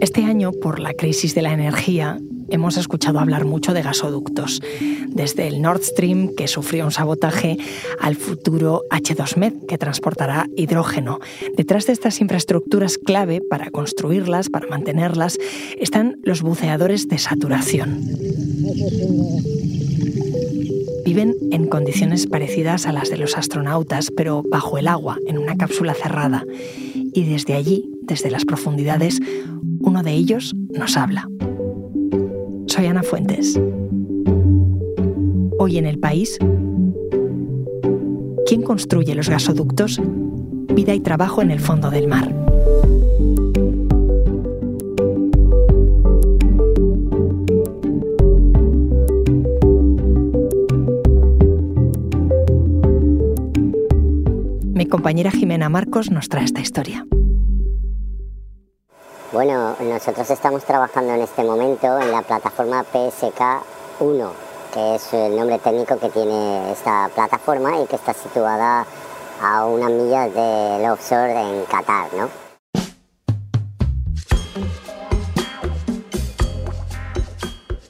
Este año, por la crisis de la energía, hemos escuchado hablar mucho de gasoductos, desde el Nord Stream, que sufrió un sabotaje, al futuro H2Med, que transportará hidrógeno. Detrás de estas infraestructuras clave para construirlas, para mantenerlas, están los buceadores de saturación. Viven en condiciones parecidas a las de los astronautas, pero bajo el agua, en una cápsula cerrada. Y desde allí, desde las profundidades, uno de ellos nos habla. Soy Ana Fuentes. Hoy en el país, ¿quién construye los gasoductos? Vida y trabajo en el fondo del mar. Compañera Jimena Marcos nos trae esta historia. Bueno, nosotros estamos trabajando en este momento en la plataforma PSK-1, que es el nombre técnico que tiene esta plataforma y que está situada a unas millas del offshore en Qatar, ¿no?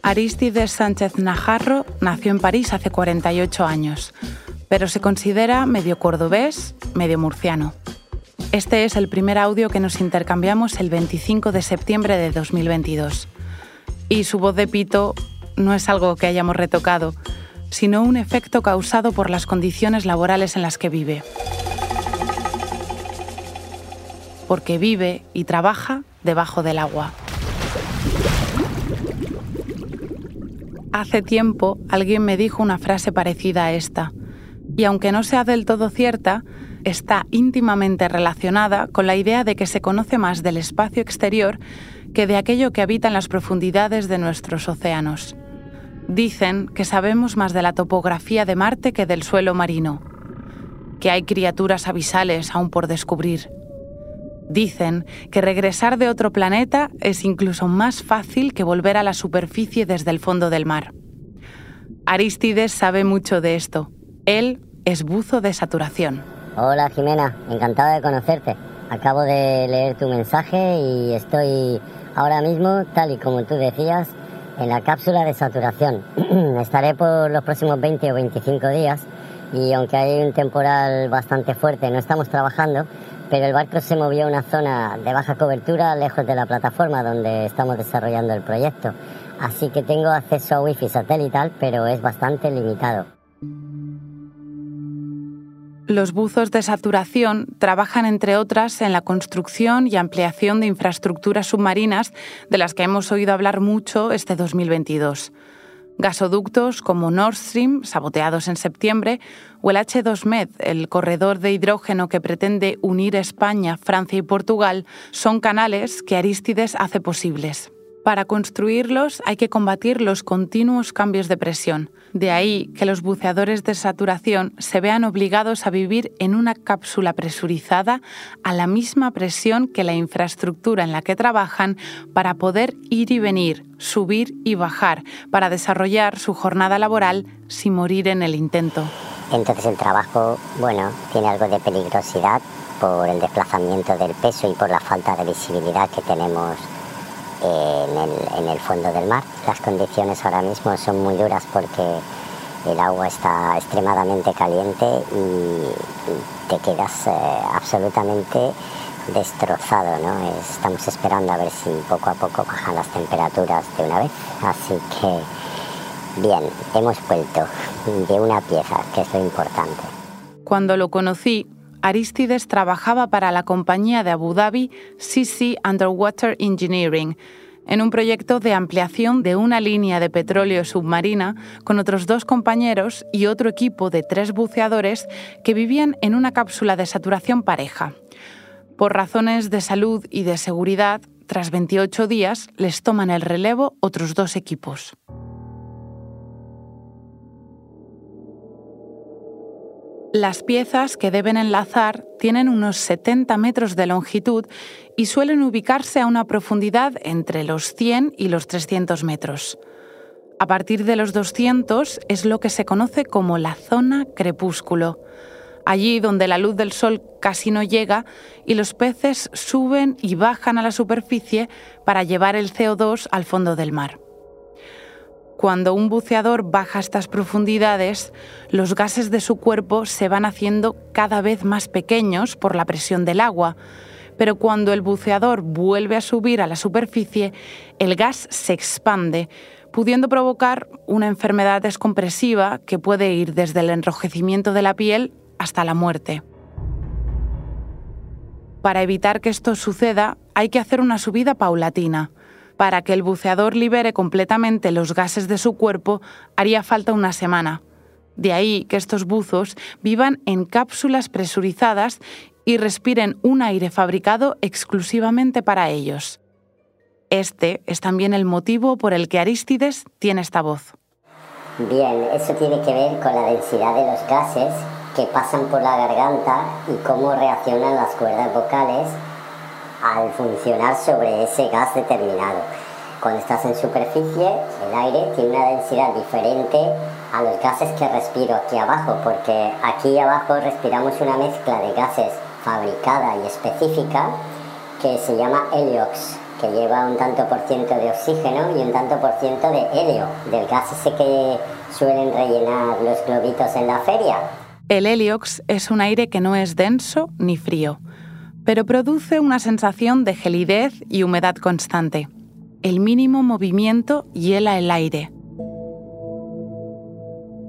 Aristides Sánchez Najarro nació en París hace 48 años, pero se considera medio cordobés, medio murciano. Este es el primer audio que nos intercambiamos el 25 de septiembre de 2022. Y su voz de pito no es algo que hayamos retocado, sino un efecto causado por las condiciones laborales en las que vive. Porque vive y trabaja debajo del agua. Hace tiempo alguien me dijo una frase parecida a esta, y aunque no sea del todo cierta, está íntimamente relacionada con la idea de que se conoce más del espacio exterior que de aquello que habita en las profundidades de nuestros océanos. Dicen que sabemos más de la topografía de Marte que del suelo marino, que hay criaturas abisales aún por descubrir. Dicen que regresar de otro planeta es incluso más fácil que volver a la superficie desde el fondo del mar. Aristides sabe mucho de esto. Él es buzo de saturación. Hola Jimena, encantado de conocerte. Acabo de leer tu mensaje y estoy ahora mismo, tal y como tú decías, en la cápsula de saturación. Estaré por los próximos 20 o 25 días y aunque hay un temporal bastante fuerte, no estamos trabajando, pero el barco se movió a una zona de baja cobertura lejos de la plataforma donde estamos desarrollando el proyecto. Así que tengo acceso a wifi satelital, pero es bastante limitado. Los buzos de saturación trabajan, entre otras, en la construcción y ampliación de infraestructuras submarinas de las que hemos oído hablar mucho este 2022. Gasoductos como Nord Stream, saboteados en septiembre, o el H2Med, el corredor de hidrógeno que pretende unir España, Francia y Portugal, son canales que Arístides hace posibles. Para construirlos hay que combatir los continuos cambios de presión. De ahí que los buceadores de saturación se vean obligados a vivir en una cápsula presurizada a la misma presión que la infraestructura en la que trabajan para poder ir y venir, subir y bajar, para desarrollar su jornada laboral sin morir en el intento. Entonces el trabajo, bueno, tiene algo de peligrosidad por el desplazamiento del peso y por la falta de visibilidad que tenemos en el, fondo del mar. Las condiciones ahora mismo son muy duras porque el agua está extremadamente caliente y te quedas eh, absolutamente destrozado. ¿no? Estamos esperando a ver si poco a poco bajan las temperaturas de una vez. Así que, bien, hemos vuelto de una pieza, que es lo importante. Cuando lo conocí, Aristides trabajaba para la compañía de Abu Dhabi CC Underwater Engineering, en un proyecto de ampliación de una línea de petróleo submarina con otros dos compañeros y otro equipo de tres buceadores que vivían en una cápsula de saturación pareja. Por razones de salud y de seguridad, tras 28 días les toman el relevo otros dos equipos. Las piezas que deben enlazar tienen unos 70 metros de longitud y suelen ubicarse a una profundidad entre los 100 y los 300 metros. A partir de los 200 es lo que se conoce como la zona crepúsculo. allí donde la luz del sol casi no llega y los peces suben y bajan a la superficie para llevar el CO2 al fondo del mar. Cuando un buceador baja estas profundidades, los gases de su cuerpo se van haciendo cada vez más pequeños por la presión del agua, pero cuando el buceador vuelve a subir a la superficie, el gas se expande, pudiendo provocar una enfermedad descompresiva que puede ir desde el enrojecimiento de la piel hasta la muerte. Para evitar que esto suceda, hay que hacer una subida paulatina. Para que el buceador libere completamente los gases de su cuerpo, haría falta una semana. De ahí que estos buzos vivan en cápsulas presurizadas y respiren un aire fabricado exclusivamente para ellos. Este es también el motivo por el que Arístides tiene esta voz. Bien, eso tiene que ver con la densidad de los gases que pasan por la garganta y cómo reaccionan las cuerdas vocales al funcionar sobre ese gas determinado. Cuando estás en superficie, el aire tiene una densidad diferente a los gases que respiro aquí abajo, porque aquí abajo respiramos una mezcla de gases fabricada y específica que se llama heliox, que lleva un tanto por ciento de oxígeno y un tanto por ciento de helio, del gas ese que suelen rellenar los globitos en la feria. El heliox es un aire que no es denso ni frío, pero produce una sensación de gelidez y humedad constante. El mínimo movimiento hiela el aire.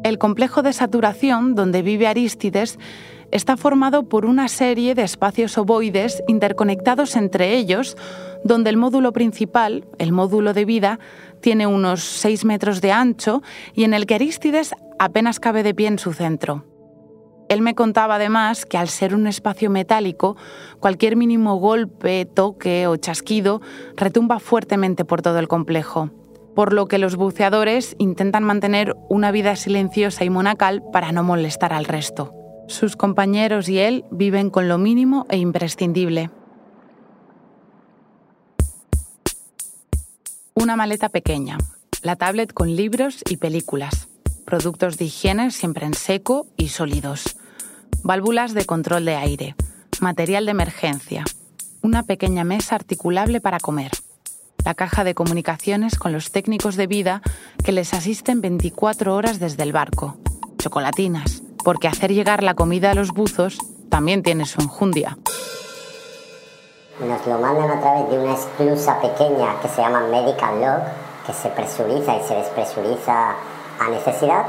El complejo de saturación donde vive Arístides está formado por una serie de espacios ovoides interconectados entre ellos, donde el módulo principal, el módulo de vida, tiene unos 6 metros de ancho y en el que Arístides apenas cabe de pie en su centro. Él me contaba además que al ser un espacio metálico, cualquier mínimo golpe, toque o chasquido retumba fuertemente por todo el complejo, por lo que los buceadores intentan mantener una vida silenciosa y monacal para no molestar al resto. Sus compañeros y él viven con lo mínimo e imprescindible. Una maleta pequeña, la tablet con libros y películas productos de higiene siempre en seco y sólidos, válvulas de control de aire, material de emergencia, una pequeña mesa articulable para comer, la caja de comunicaciones con los técnicos de vida que les asisten 24 horas desde el barco, chocolatinas, porque hacer llegar la comida a los buzos también tiene su enjundia. Nos lo mandan a través de una esclusa pequeña que se llama Medical Log, que se presuriza y se despresuriza a necesidad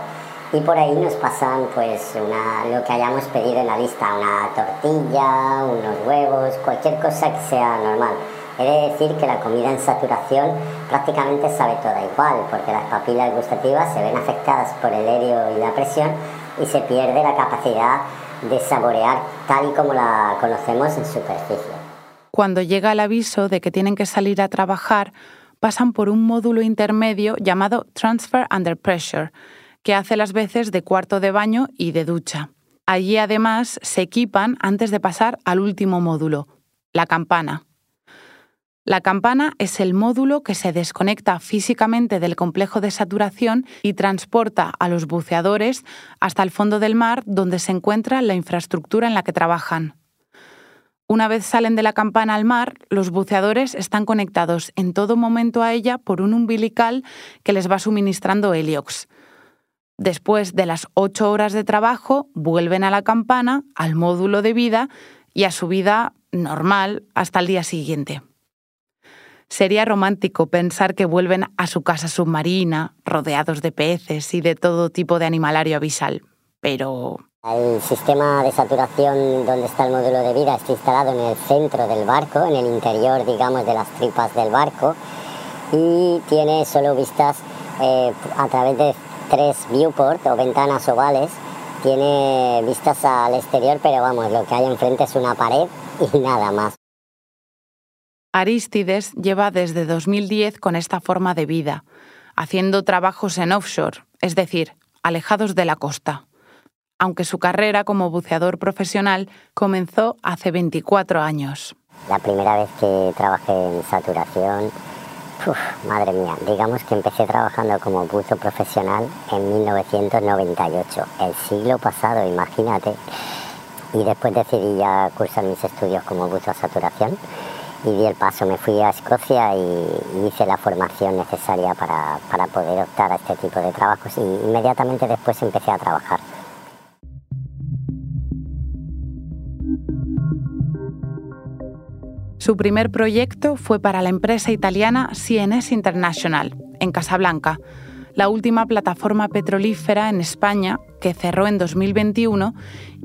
y por ahí nos pasan pues una, lo que hayamos pedido en la lista, una tortilla, unos huevos, cualquier cosa que sea normal. He de decir que la comida en saturación prácticamente sabe toda igual, porque las papilas gustativas se ven afectadas por el helio y la presión y se pierde la capacidad de saborear tal y como la conocemos en superficie. Cuando llega el aviso de que tienen que salir a trabajar, pasan por un módulo intermedio llamado Transfer Under Pressure, que hace las veces de cuarto de baño y de ducha. Allí además se equipan antes de pasar al último módulo, la campana. La campana es el módulo que se desconecta físicamente del complejo de saturación y transporta a los buceadores hasta el fondo del mar donde se encuentra la infraestructura en la que trabajan. Una vez salen de la campana al mar, los buceadores están conectados en todo momento a ella por un umbilical que les va suministrando heliox. Después de las ocho horas de trabajo, vuelven a la campana, al módulo de vida y a su vida normal hasta el día siguiente. Sería romántico pensar que vuelven a su casa submarina, rodeados de peces y de todo tipo de animalario abisal, pero el sistema de saturación donde está el módulo de vida está instalado en el centro del barco, en el interior, digamos, de las tripas del barco y tiene solo vistas eh, a través de tres viewport o ventanas ovales. Tiene vistas al exterior, pero vamos, lo que hay enfrente es una pared y nada más. Aristides lleva desde 2010 con esta forma de vida, haciendo trabajos en offshore, es decir, alejados de la costa aunque su carrera como buceador profesional comenzó hace 24 años. La primera vez que trabajé en saturación, madre mía, digamos que empecé trabajando como buzo profesional en 1998, el siglo pasado, imagínate. y después decidí ya cursar mis estudios como buzo a saturación y di el paso. Me fui a Escocia y, hice la formación necesaria para, para poder optar a este tipo de trabajos y inmediatamente después empecé a trabajar. Su primer proyecto fue para la empresa italiana CNS International, en Casablanca, la última plataforma petrolífera en España que cerró en 2021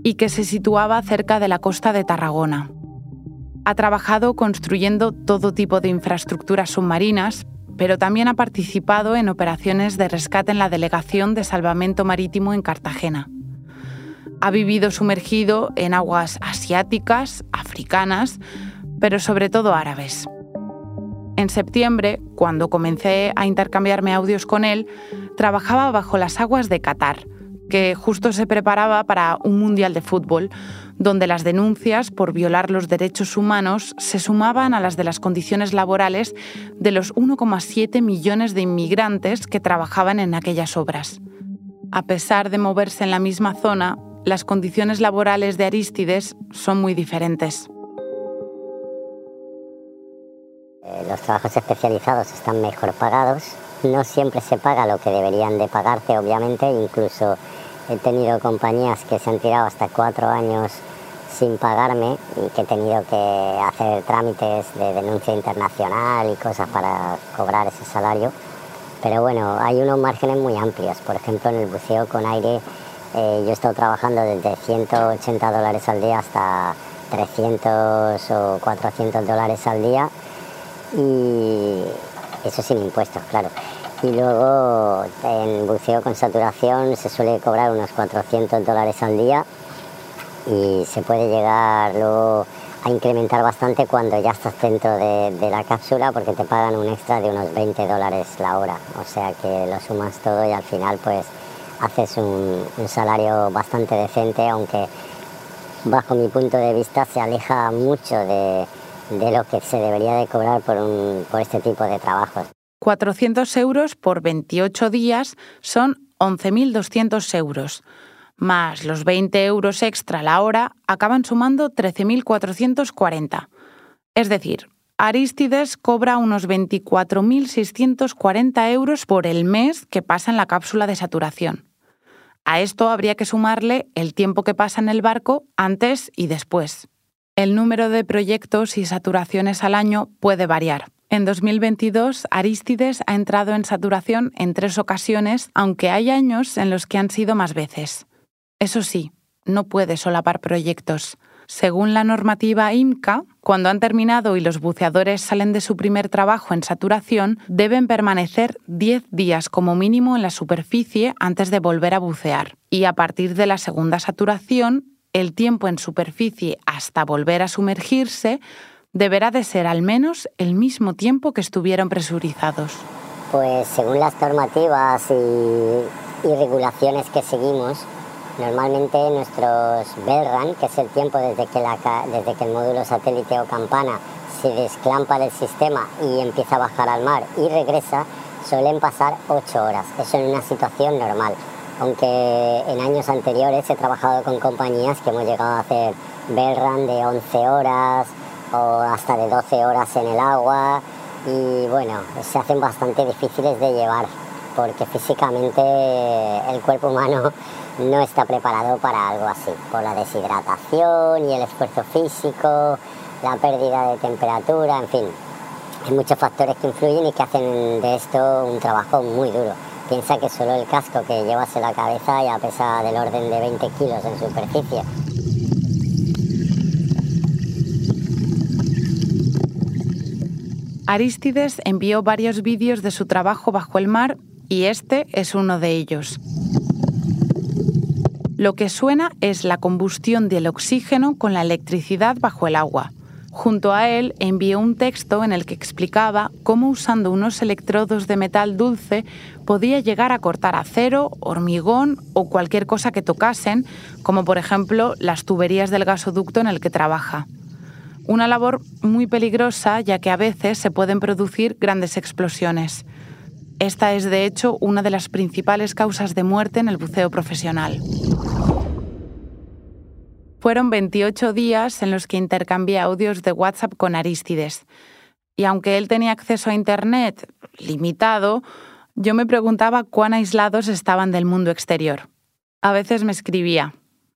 y que se situaba cerca de la costa de Tarragona. Ha trabajado construyendo todo tipo de infraestructuras submarinas, pero también ha participado en operaciones de rescate en la Delegación de Salvamento Marítimo en Cartagena. Ha vivido sumergido en aguas asiáticas, africanas, pero sobre todo árabes. En septiembre, cuando comencé a intercambiarme audios con él, trabajaba bajo las aguas de Qatar, que justo se preparaba para un Mundial de Fútbol, donde las denuncias por violar los derechos humanos se sumaban a las de las condiciones laborales de los 1,7 millones de inmigrantes que trabajaban en aquellas obras. A pesar de moverse en la misma zona, las condiciones laborales de Arístides son muy diferentes. Los trabajos especializados están mejor pagados. No siempre se paga lo que deberían de pagarse, obviamente. Incluso he tenido compañías que se han tirado hasta cuatro años sin pagarme y que he tenido que hacer trámites de denuncia internacional y cosas para cobrar ese salario. Pero bueno, hay unos márgenes muy amplios. Por ejemplo, en el buceo con aire eh, yo he estado trabajando desde 180 dólares al día hasta 300 o 400 dólares al día y eso sin impuestos, claro. Y luego en buceo con saturación se suele cobrar unos 400 dólares al día y se puede llegar luego a incrementar bastante cuando ya estás dentro de, la cápsula porque te pagan un extra de unos 20 dólares la hora. O sea que lo sumas todo y al final pues haces un, un salario bastante decente, aunque bajo mi punto de vista se aleja mucho de, de lo que se debería de cobrar por, este tipo de trabajos. 400 euros por 28 días son 11.200 euros, más los 20 euros extra la hora acaban sumando 13.440. Es decir, Aristides cobra unos 24.640 euros por el mes que pasa en la cápsula de saturación. A esto habría que sumarle el tiempo que pasa en el barco antes y después. El número de proyectos y saturaciones al año puede variar. En 2022, Aristides ha entrado en saturación en tres ocasiones, aunque hay años en los que han sido más veces. Eso sí, no puede solapar proyectos. Según la normativa IMCA, cuando han terminado y los buceadores salen de su primer trabajo en saturación, deben permanecer 10 días como mínimo en la superficie antes de volver a bucear. Y a partir de la segunda saturación, el tiempo en superficie hasta volver a sumergirse deberá de ser al menos el mismo tiempo que estuvieron presurizados. Pues según las normativas y, regulaciones que seguimos, normalmente nuestros Bellrun, que es el tiempo desde que, desde que el módulo satélite o campana se desclampa del sistema y empieza a bajar al mar y regresa, suelen pasar 8 horas. Eso en una situación normal aunque en años anteriores he trabajado con compañías que hemos llegado a hacer bell run de 11 horas o hasta de 12 horas en el agua y bueno, se hacen bastante difíciles de llevar porque físicamente el cuerpo humano no está preparado para algo así, por la deshidratación y el esfuerzo físico, la pérdida de temperatura, en fin, hay muchos factores que influyen y que hacen de esto un trabajo muy duro. Piensa que solo el casco que llevas en la cabeza ya pesa del orden de 20 kilos en superficie. Aristides envió varios vídeos de su trabajo bajo el mar y este es uno de ellos. Lo que suena es la combustión del oxígeno con la electricidad bajo el agua. Junto a él envió un texto en el que explicaba cómo usando unos electrodos de metal dulce podía llegar a cortar acero, hormigón o cualquier cosa que tocasen, como por ejemplo las tuberías del gasoducto en el que trabaja. Una labor muy peligrosa ya que a veces se pueden producir grandes explosiones. Esta es de hecho una de las principales causas de muerte en el buceo profesional. Fueron 28 días en los que intercambié audios de WhatsApp con Arístides. Y aunque él tenía acceso a Internet limitado, yo me preguntaba cuán aislados estaban del mundo exterior. A veces me escribía,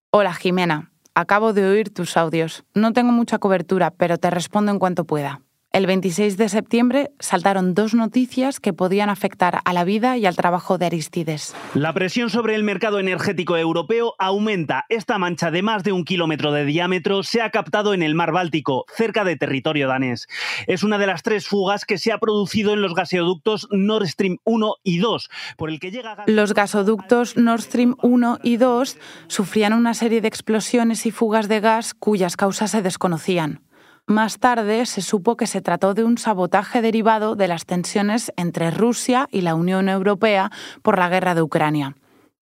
Hola Jimena, acabo de oír tus audios. No tengo mucha cobertura, pero te respondo en cuanto pueda. El 26 de septiembre saltaron dos noticias que podían afectar a la vida y al trabajo de Aristides. La presión sobre el mercado energético europeo aumenta. Esta mancha de más de un kilómetro de diámetro se ha captado en el mar Báltico, cerca de territorio danés. Es una de las tres fugas que se ha producido en los gasoductos Nord Stream 1 y 2, por el que llega Los gasoductos Nord Stream 1 y 2 sufrían una serie de explosiones y fugas de gas cuyas causas se desconocían. Más tarde se supo que se trató de un sabotaje derivado de las tensiones entre Rusia y la Unión Europea por la guerra de Ucrania.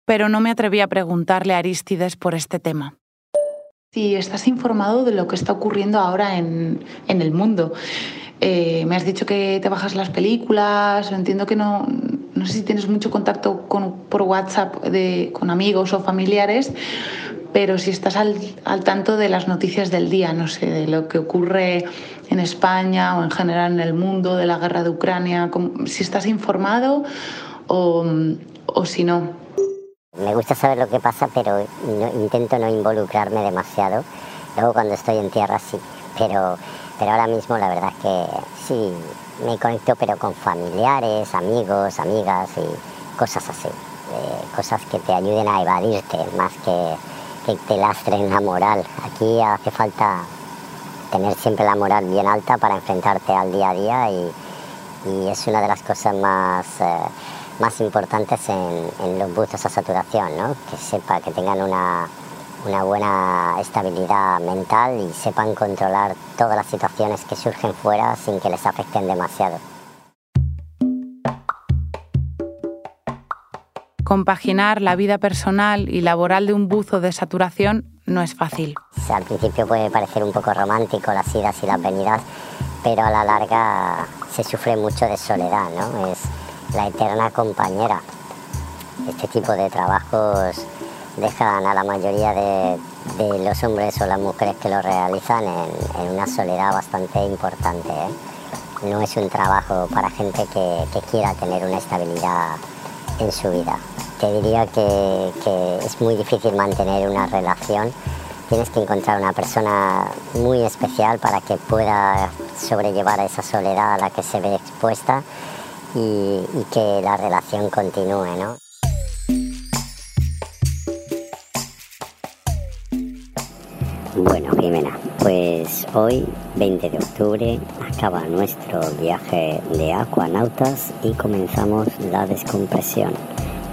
Pero no me atreví a preguntarle a Aristides por este tema. Si estás informado de lo que está ocurriendo ahora en, el mundo. Eh, me has dicho que te bajas las películas, entiendo que no, no sé si tienes mucho contacto por WhatsApp con amigos o familiares, pero si estás al, tanto de las noticias del día, no sé, de lo que ocurre en España o en general en el mundo, de la guerra de Ucrania, si estás informado o, si no. Me gusta saber lo que pasa, pero intento no involucrarme demasiado. Luego cuando estoy en tierra sí, pero, pero ahora mismo la verdad es que sí, me conecto pero con familiares, amigos, amigas y cosas así. Eh, cosas que te ayuden a evadirte más que que te lastren la moral. Aquí hace falta tener siempre la moral bien alta para enfrentarte al día a día y, es una de las cosas más, eh, más importantes en, los buzos a saturación, ¿no? que sepa, que tengan una, una buena estabilidad mental y sepan controlar todas las situaciones que surgen fuera sin que les afecten demasiado. Compaginar la vida personal y laboral de un buzo de saturación no es fácil. al principio puede parecer un poco romántico las idas y las venidas, pero a la larga se sufre mucho de soledad, ¿no? Es la eterna compañera. Este tipo de trabajos dejan a la mayoría de, los hombres o las mujeres que lo realizan en, una soledad bastante importante. ¿eh? No es un trabajo para gente que quiera tener una estabilidad en su vida. Te diría que, es muy difícil mantener una relación. Tienes que encontrar una persona muy especial para que pueda sobrellevar esa soledad a la que se ve expuesta y, que la relación continúe, ¿no? Bueno, Jimena, pues hoy, 20 de octubre, acaba nuestro viaje de Aquanautas y comenzamos la descompresión.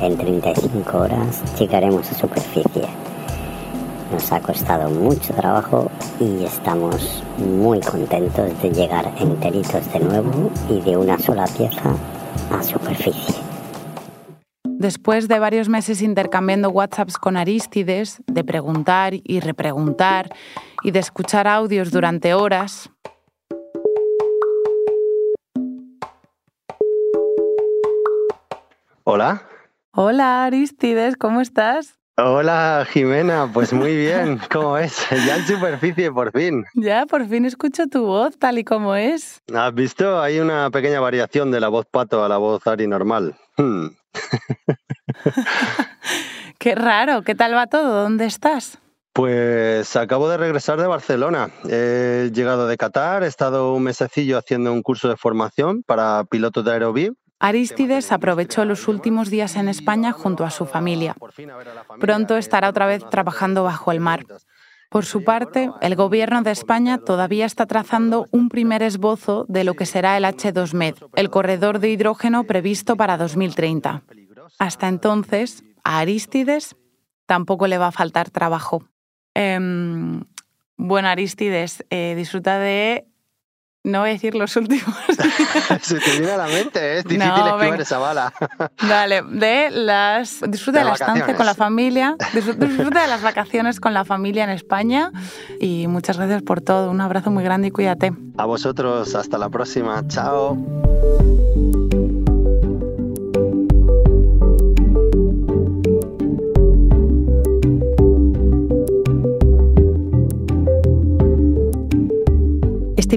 En 35 horas llegaremos a superficie. Nos ha costado mucho trabajo y estamos muy contentos de llegar enteritos de nuevo y de una sola pieza a superficie. Después de varios meses intercambiando WhatsApps con Aristides, de preguntar y repreguntar y de escuchar audios durante horas, Hola. Hola Aristides, ¿cómo estás? Hola Jimena, pues muy bien, ¿cómo es? Ya en superficie, por fin. Ya, por fin escucho tu voz tal y como es. ¿Has visto? Hay una pequeña variación de la voz pato a la voz Ari normal. Hmm. Qué raro, ¿qué tal va todo? ¿Dónde estás? Pues acabo de regresar de Barcelona. He llegado de Qatar, he estado un mesecillo haciendo un curso de formación para pilotos de Aerovie Aristides aprovechó los últimos días en España junto a su familia. Pronto estará otra vez trabajando bajo el mar. Por su parte, el Gobierno de España todavía está trazando un primer esbozo de lo que será el H2MED, el corredor de hidrógeno previsto para 2030. Hasta entonces, a Aristides tampoco le va a faltar trabajo. Em, bueno, Aristides, eh, disfruta de no voy a decir los últimos. Se te viene a la mente, es difícil esquivar esa bala. Dale, de las. Disfruta de, la estancia con la familia, disfruta de las vacaciones con la familia en España y muchas gracias por todo. Un abrazo muy grande y cuídate. A vosotros, hasta la próxima. Chao.